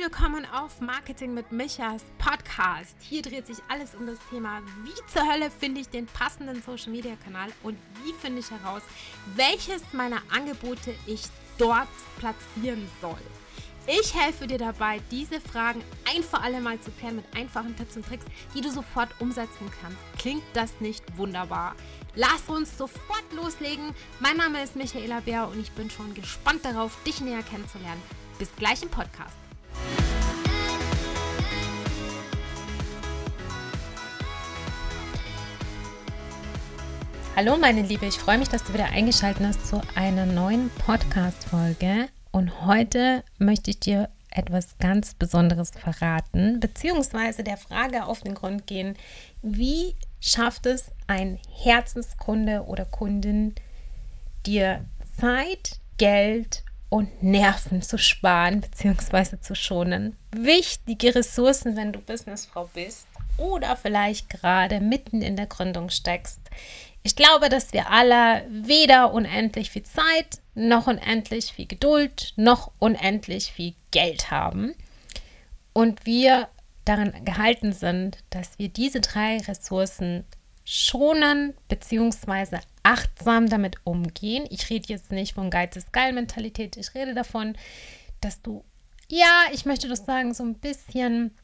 willkommen auf Marketing mit Michas Podcast. Hier dreht sich alles um das Thema, wie zur Hölle finde ich den passenden Social Media Kanal und wie finde ich heraus, welches meiner Angebote ich dort platzieren soll. Ich helfe dir dabei, diese Fragen ein für alle Mal zu klären mit einfachen Tipps und Tricks, die du sofort umsetzen kannst. Klingt das nicht wunderbar? Lass uns sofort loslegen. Mein Name ist Michaela Bär und ich bin schon gespannt darauf, dich näher kennenzulernen. Bis gleich im Podcast. Hallo meine Liebe, ich freue mich, dass du wieder eingeschaltet hast zu einer neuen Podcast-Folge. Und heute möchte ich dir etwas ganz Besonderes verraten, beziehungsweise der Frage auf den Grund gehen, wie schafft es ein Herzenskunde oder Kundin, dir Zeit, Geld und Nerven zu sparen bzw. zu schonen. Wichtige Ressourcen, wenn du Businessfrau bist oder vielleicht gerade mitten in der Gründung steckst. Ich glaube, dass wir alle weder unendlich viel Zeit, noch unendlich viel Geduld, noch unendlich viel Geld haben. Und wir daran gehalten sind, dass wir diese drei Ressourcen schonen bzw. achtsam damit umgehen. Ich rede jetzt nicht von Geiz ist geil Mentalität, ich rede davon, dass du, ja, ich möchte das sagen, so ein bisschen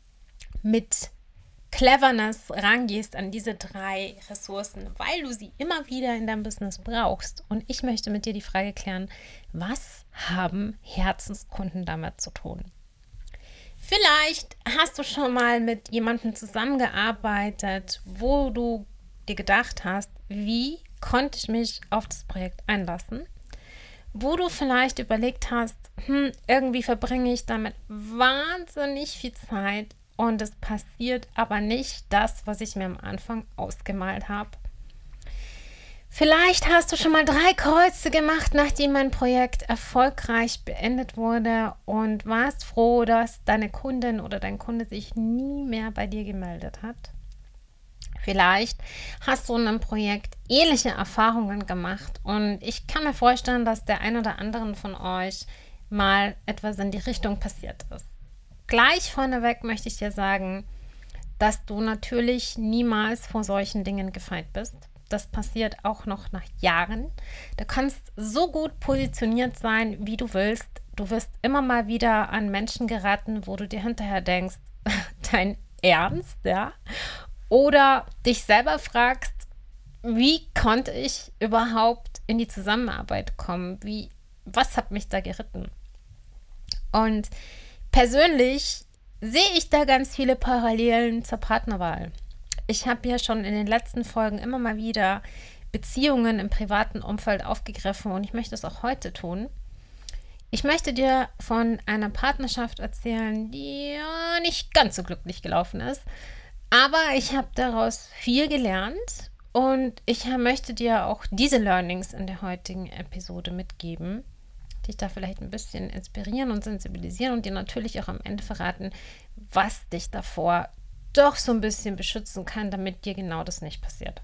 mit Cleverness rangehst an diese drei Ressourcen, weil du sie immer wieder in deinem Business brauchst. Und ich möchte mit dir die Frage klären, was haben Herzenskunden damit zu tun? Vielleicht hast du schon mal mit jemandem zusammengearbeitet, wo du dir gedacht hast, wie konnte ich mich auf das Projekt einlassen? Wo du vielleicht überlegt hast, hm, irgendwie verbringe ich damit wahnsinnig viel Zeit, und es passiert aber nicht das, was ich mir am Anfang ausgemalt habe. Vielleicht hast du schon mal drei Kreuze gemacht, nachdem mein Projekt erfolgreich beendet wurde und warst froh, dass deine Kundin oder dein Kunde sich nie mehr bei dir gemeldet hat. Vielleicht hast du in einem Projekt ähnliche Erfahrungen gemacht und ich kann mir vorstellen, dass der ein oder anderen von euch mal etwas in die Richtung passiert ist. Gleich vorneweg möchte ich dir sagen, dass du natürlich niemals vor solchen Dingen gefeit bist. Das passiert auch noch nach Jahren. Du kannst so gut positioniert sein, wie du willst. Du wirst immer mal wieder an Menschen geraten, wo du dir hinterher denkst, dein Ernst, ja? Oder dich selber fragst, wie konnte ich überhaupt in die Zusammenarbeit kommen? Wie, was hat mich da geritten? Und Persönlich sehe ich da ganz viele Parallelen zur Partnerwahl. Ich habe ja schon in den letzten Folgen immer mal wieder Beziehungen im privaten Umfeld aufgegriffen und ich möchte es auch heute tun. Ich möchte dir von einer Partnerschaft erzählen, die ja nicht ganz so glücklich gelaufen ist. Aber ich habe daraus viel gelernt und ich möchte dir auch diese Learnings in der heutigen Episode mitgeben dich da vielleicht ein bisschen inspirieren und sensibilisieren und dir natürlich auch am Ende verraten, was dich davor doch so ein bisschen beschützen kann, damit dir genau das nicht passiert.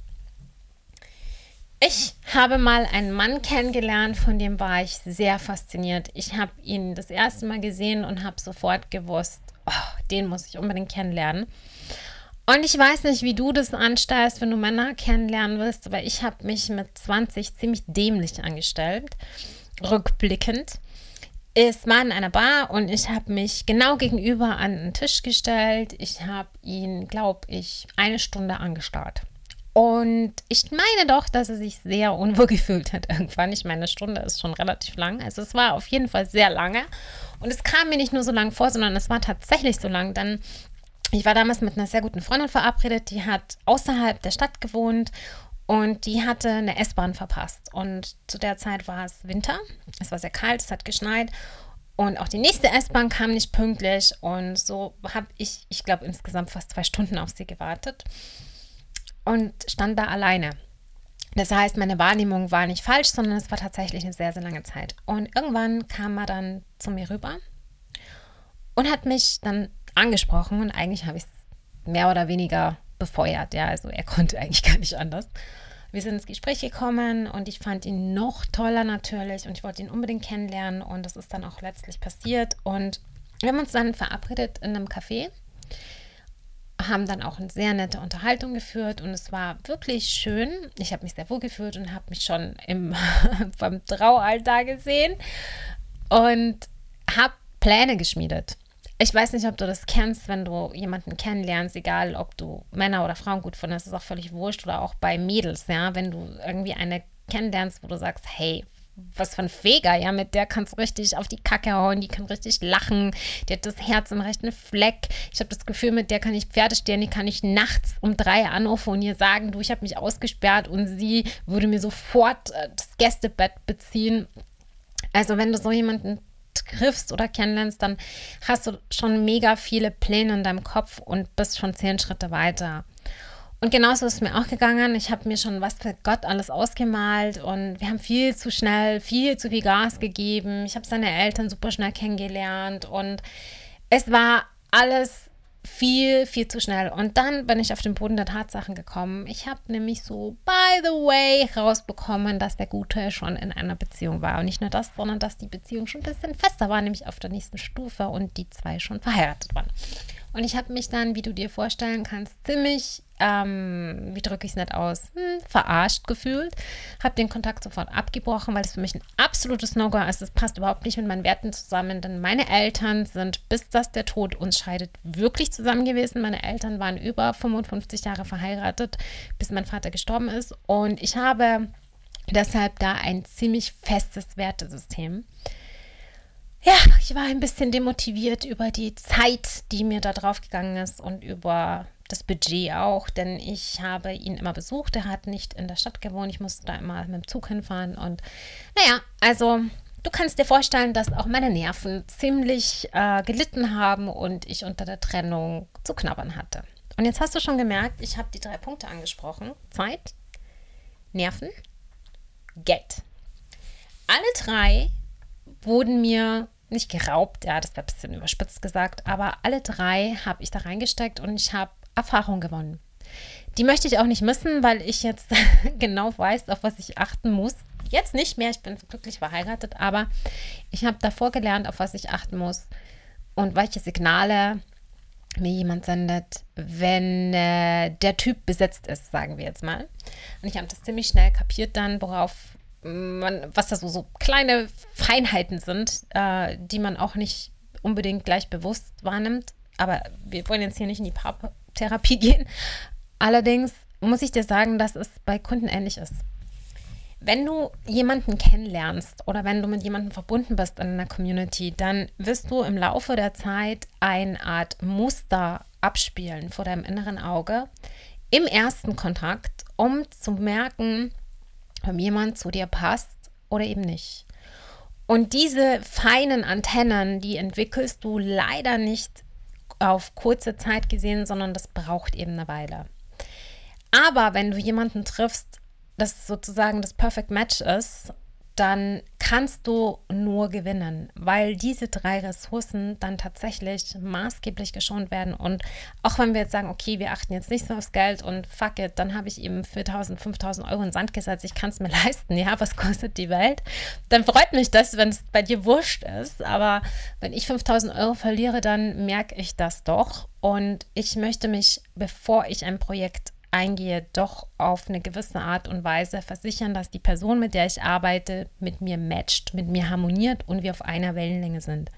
Ich habe mal einen Mann kennengelernt, von dem war ich sehr fasziniert. Ich habe ihn das erste Mal gesehen und habe sofort gewusst, oh, den muss ich unbedingt kennenlernen. Und ich weiß nicht, wie du das anstellst, wenn du Männer kennenlernen willst, aber ich habe mich mit 20 ziemlich dämlich angestellt rückblickend. Es war in einer Bar und ich habe mich genau gegenüber an den Tisch gestellt. Ich habe ihn, glaube ich, eine Stunde angestarrt. Und ich meine doch, dass er sich sehr unwohl gefühlt hat irgendwann. Ich meine, eine Stunde ist schon relativ lang. Also es war auf jeden Fall sehr lange. Und es kam mir nicht nur so lang vor, sondern es war tatsächlich so lang. Denn ich war damals mit einer sehr guten Freundin verabredet, die hat außerhalb der Stadt gewohnt und die hatte eine S-Bahn verpasst. Und zu der Zeit war es Winter. Es war sehr kalt, es hat geschneit. Und auch die nächste S-Bahn kam nicht pünktlich. Und so habe ich, ich glaube, insgesamt fast zwei Stunden auf sie gewartet. Und stand da alleine. Das heißt, meine Wahrnehmung war nicht falsch, sondern es war tatsächlich eine sehr, sehr lange Zeit. Und irgendwann kam er dann zu mir rüber und hat mich dann angesprochen. Und eigentlich habe ich es mehr oder weniger befeuert. Ja, also er konnte eigentlich gar nicht anders. Wir sind ins Gespräch gekommen und ich fand ihn noch toller natürlich und ich wollte ihn unbedingt kennenlernen und das ist dann auch letztlich passiert und Wir haben uns dann verabredet in einem Café, haben dann auch eine sehr nette Unterhaltung geführt und es war wirklich schön. Ich habe mich sehr wohl gefühlt und habe mich schon im, beim Traualtar gesehen und habe Pläne geschmiedet. Ich weiß nicht, ob du das kennst, wenn du jemanden kennenlernst, egal ob du Männer oder Frauen gut findest, ist auch völlig wurscht oder auch bei Mädels, ja, wenn du irgendwie eine kennenlernst, wo du sagst, hey, was für ein Feger, ja, mit der kannst du richtig auf die Kacke hauen, die kann richtig lachen, die hat das Herz im rechten Fleck. Ich habe das Gefühl, mit der kann ich Pferde stehen, die kann ich nachts um drei anrufen und ihr sagen, du, ich habe mich ausgesperrt und sie würde mir sofort äh, das Gästebett beziehen. Also wenn du so jemanden triffst oder kennenlernst, dann hast du schon mega viele Pläne in deinem Kopf und bist schon zehn Schritte weiter. Und genauso ist es mir auch gegangen. Ich habe mir schon was für Gott alles ausgemalt und wir haben viel zu schnell, viel zu viel Gas gegeben. Ich habe seine Eltern super schnell kennengelernt und es war alles viel, viel zu schnell. Und dann bin ich auf den Boden der Tatsachen gekommen. Ich habe nämlich so, by the way, rausbekommen, dass der Gute schon in einer Beziehung war. Und nicht nur das, sondern dass die Beziehung schon ein bisschen fester war, nämlich auf der nächsten Stufe und die zwei schon verheiratet waren. Und ich habe mich dann, wie du dir vorstellen kannst, ziemlich, ähm, wie drücke ich es nicht aus, hm, verarscht gefühlt. Habe den Kontakt sofort abgebrochen, weil es für mich ein absolutes No-Go ist. Das passt überhaupt nicht mit meinen Werten zusammen, denn meine Eltern sind, bis das der Tod uns scheidet, wirklich zusammen gewesen. Meine Eltern waren über 55 Jahre verheiratet, bis mein Vater gestorben ist. Und ich habe deshalb da ein ziemlich festes Wertesystem ja, ich war ein bisschen demotiviert über die Zeit, die mir da drauf gegangen ist und über das Budget auch, denn ich habe ihn immer besucht. Er hat nicht in der Stadt gewohnt. Ich musste da immer mit dem Zug hinfahren und naja, also du kannst dir vorstellen, dass auch meine Nerven ziemlich äh, gelitten haben und ich unter der Trennung zu knabbern hatte. Und jetzt hast du schon gemerkt, ich habe die drei Punkte angesprochen. Zeit, Nerven, Geld. Alle drei wurden mir nicht geraubt, ja, das wäre ein bisschen überspitzt gesagt, aber alle drei habe ich da reingesteckt und ich habe Erfahrung gewonnen. Die möchte ich auch nicht missen, weil ich jetzt genau weiß, auf was ich achten muss. Jetzt nicht mehr, ich bin glücklich verheiratet, aber ich habe davor gelernt, auf was ich achten muss und welche Signale mir jemand sendet, wenn äh, der Typ besetzt ist, sagen wir jetzt mal. Und ich habe das ziemlich schnell kapiert dann, worauf man, was da so, so kleine Feinheiten sind, äh, die man auch nicht unbedingt gleich bewusst wahrnimmt. Aber wir wollen jetzt hier nicht in die Paartherapie gehen. Allerdings muss ich dir sagen, dass es bei Kunden ähnlich ist. Wenn du jemanden kennenlernst oder wenn du mit jemandem verbunden bist in einer Community, dann wirst du im Laufe der Zeit eine Art Muster abspielen vor deinem inneren Auge im ersten Kontakt, um zu merken, ob jemand zu dir passt oder eben nicht. Und diese feinen Antennen, die entwickelst du leider nicht auf kurze Zeit gesehen, sondern das braucht eben eine Weile. Aber wenn du jemanden triffst, das sozusagen das Perfect Match ist dann kannst du nur gewinnen, weil diese drei Ressourcen dann tatsächlich maßgeblich geschont werden. Und auch wenn wir jetzt sagen, okay, wir achten jetzt nicht so aufs Geld und fuck it, dann habe ich eben 4000, 5000 Euro in Sand gesetzt, ich kann es mir leisten, ja, was kostet die Welt? Dann freut mich das, wenn es bei dir wurscht ist. Aber wenn ich 5000 Euro verliere, dann merke ich das doch. Und ich möchte mich, bevor ich ein Projekt eingehe, doch auf eine gewisse Art und Weise versichern, dass die Person, mit der ich arbeite, mit mir matcht, mit mir harmoniert und wir auf einer Wellenlänge sind.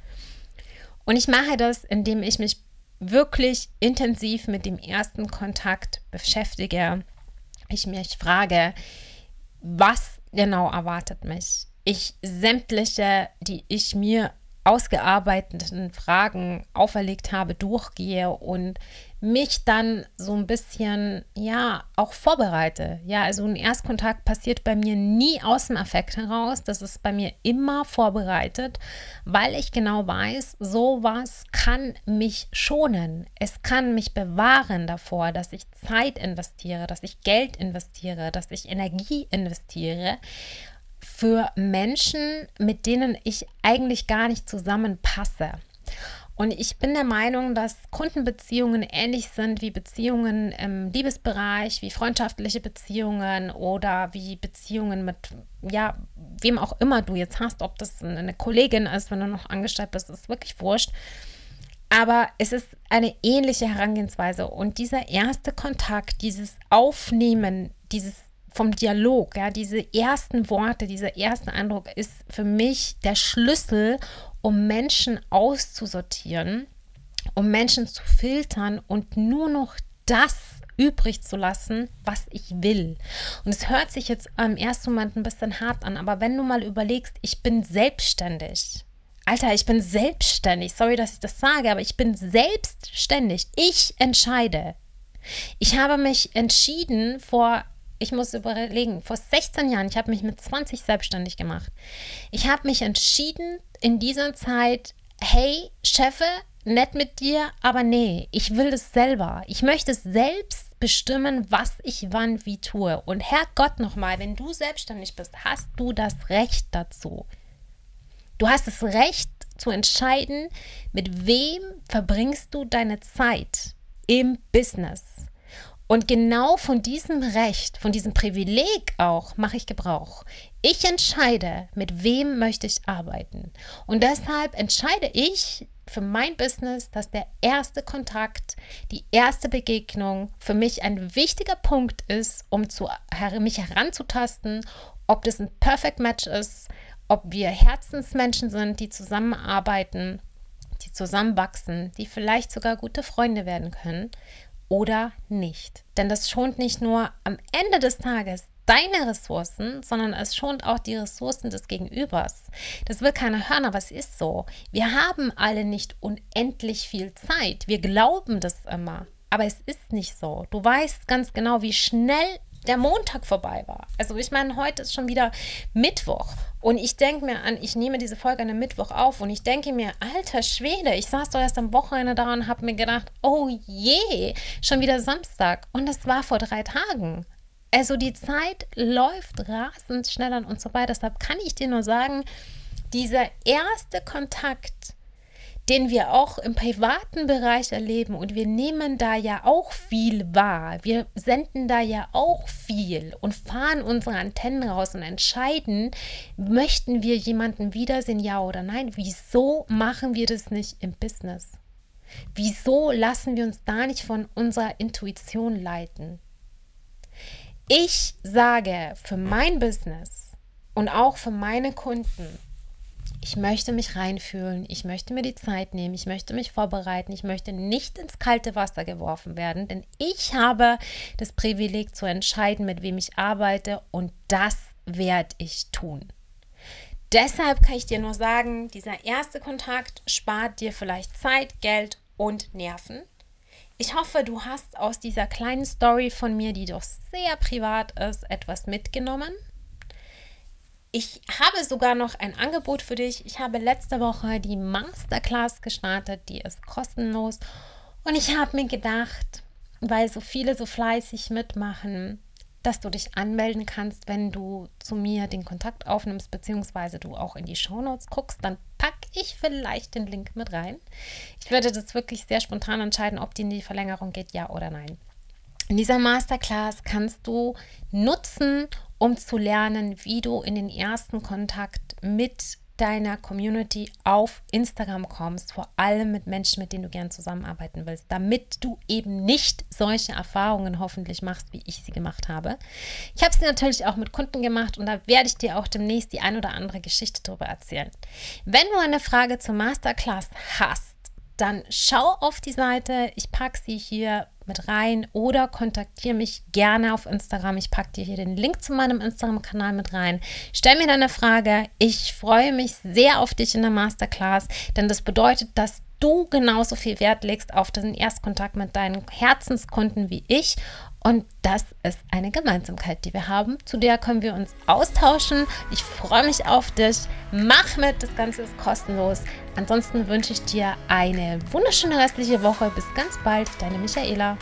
Und ich mache das, indem ich mich wirklich intensiv mit dem ersten Kontakt beschäftige. Ich mich frage, was genau erwartet mich? Ich sämtliche, die ich mir ausgearbeiteten Fragen auferlegt habe, durchgehe und mich dann so ein bisschen, ja, auch vorbereite. Ja, also ein Erstkontakt passiert bei mir nie aus dem Affekt heraus. Das ist bei mir immer vorbereitet, weil ich genau weiß, sowas kann mich schonen. Es kann mich bewahren davor, dass ich Zeit investiere, dass ich Geld investiere, dass ich Energie investiere für Menschen, mit denen ich eigentlich gar nicht zusammenpasse. Und ich bin der Meinung, dass Kundenbeziehungen ähnlich sind wie Beziehungen im Liebesbereich, wie freundschaftliche Beziehungen oder wie Beziehungen mit, ja, wem auch immer du jetzt hast, ob das eine Kollegin ist, wenn du noch angestellt bist, ist wirklich wurscht. Aber es ist eine ähnliche Herangehensweise. Und dieser erste Kontakt, dieses Aufnehmen, dieses vom Dialog, ja, diese ersten Worte, dieser erste Eindruck ist für mich der Schlüssel, um Menschen auszusortieren, um Menschen zu filtern und nur noch das übrig zu lassen, was ich will. Und es hört sich jetzt im ersten Moment ein bisschen hart an, aber wenn du mal überlegst, ich bin selbstständig. Alter, ich bin selbstständig. Sorry, dass ich das sage, aber ich bin selbstständig. Ich entscheide. Ich habe mich entschieden vor, ich muss überlegen, vor 16 Jahren, ich habe mich mit 20 selbstständig gemacht. Ich habe mich entschieden in dieser Zeit, hey, Chefe, nett mit dir, aber nee, ich will das selber. Ich möchte es selbst bestimmen, was ich wann wie tue. Und Herrgott nochmal, wenn du selbstständig bist, hast du das Recht dazu. Du hast das Recht zu entscheiden, mit wem verbringst du deine Zeit im Business. Und genau von diesem Recht, von diesem Privileg auch, mache ich Gebrauch. Ich entscheide, mit wem möchte ich arbeiten. Und deshalb entscheide ich für mein Business, dass der erste Kontakt, die erste Begegnung für mich ein wichtiger Punkt ist, um zu, mich heranzutasten, ob das ein Perfect Match ist, ob wir Herzensmenschen sind, die zusammenarbeiten, die zusammenwachsen, die vielleicht sogar gute Freunde werden können oder nicht. Denn das schont nicht nur am Ende des Tages deine Ressourcen, sondern es schont auch die Ressourcen des Gegenübers. Das will keiner hören, aber es ist so. Wir haben alle nicht unendlich viel Zeit. Wir glauben das immer. Aber es ist nicht so. Du weißt ganz genau, wie schnell der Montag vorbei war. Also ich meine, heute ist schon wieder Mittwoch und ich denke mir an, ich nehme diese Folge an einem Mittwoch auf und ich denke mir, alter Schwede, ich saß doch erst am Wochenende da und habe mir gedacht, oh je, schon wieder Samstag und das war vor drei Tagen. Also die Zeit läuft rasend schnell an uns vorbei. Deshalb kann ich dir nur sagen, dieser erste Kontakt den wir auch im privaten Bereich erleben und wir nehmen da ja auch viel wahr. Wir senden da ja auch viel und fahren unsere Antennen raus und entscheiden, möchten wir jemanden wiedersehen, ja oder nein. Wieso machen wir das nicht im Business? Wieso lassen wir uns da nicht von unserer Intuition leiten? Ich sage für mein Business und auch für meine Kunden, ich möchte mich reinfühlen, ich möchte mir die Zeit nehmen, ich möchte mich vorbereiten, ich möchte nicht ins kalte Wasser geworfen werden, denn ich habe das Privileg zu entscheiden, mit wem ich arbeite und das werde ich tun. Deshalb kann ich dir nur sagen, dieser erste Kontakt spart dir vielleicht Zeit, Geld und Nerven. Ich hoffe, du hast aus dieser kleinen Story von mir, die doch sehr privat ist, etwas mitgenommen. Ich habe sogar noch ein Angebot für dich. Ich habe letzte Woche die Masterclass gestartet, die ist kostenlos. Und ich habe mir gedacht, weil so viele so fleißig mitmachen, dass du dich anmelden kannst, wenn du zu mir den Kontakt aufnimmst, beziehungsweise du auch in die Shownotes guckst, dann packe ich vielleicht den Link mit rein. Ich werde das wirklich sehr spontan entscheiden, ob die in die Verlängerung geht, ja oder nein. In dieser Masterclass kannst du nutzen, um zu lernen, wie du in den ersten Kontakt mit deiner Community auf Instagram kommst, vor allem mit Menschen, mit denen du gern zusammenarbeiten willst, damit du eben nicht solche Erfahrungen hoffentlich machst, wie ich sie gemacht habe. Ich habe sie natürlich auch mit Kunden gemacht und da werde ich dir auch demnächst die ein oder andere Geschichte darüber erzählen. Wenn du eine Frage zur Masterclass hast, dann schau auf die Seite. Ich packe sie hier mit rein oder kontaktiere mich gerne auf Instagram. Ich packe dir hier den Link zu meinem Instagram-Kanal mit rein. Stell mir deine Frage. Ich freue mich sehr auf dich in der Masterclass, denn das bedeutet, dass du genauso viel Wert legst auf den Erstkontakt mit deinen Herzenskunden wie ich. Und das ist eine Gemeinsamkeit, die wir haben. Zu der können wir uns austauschen. Ich freue mich auf dich. Mach mit, das Ganze ist kostenlos. Ansonsten wünsche ich dir eine wunderschöne restliche Woche. Bis ganz bald, deine Michaela.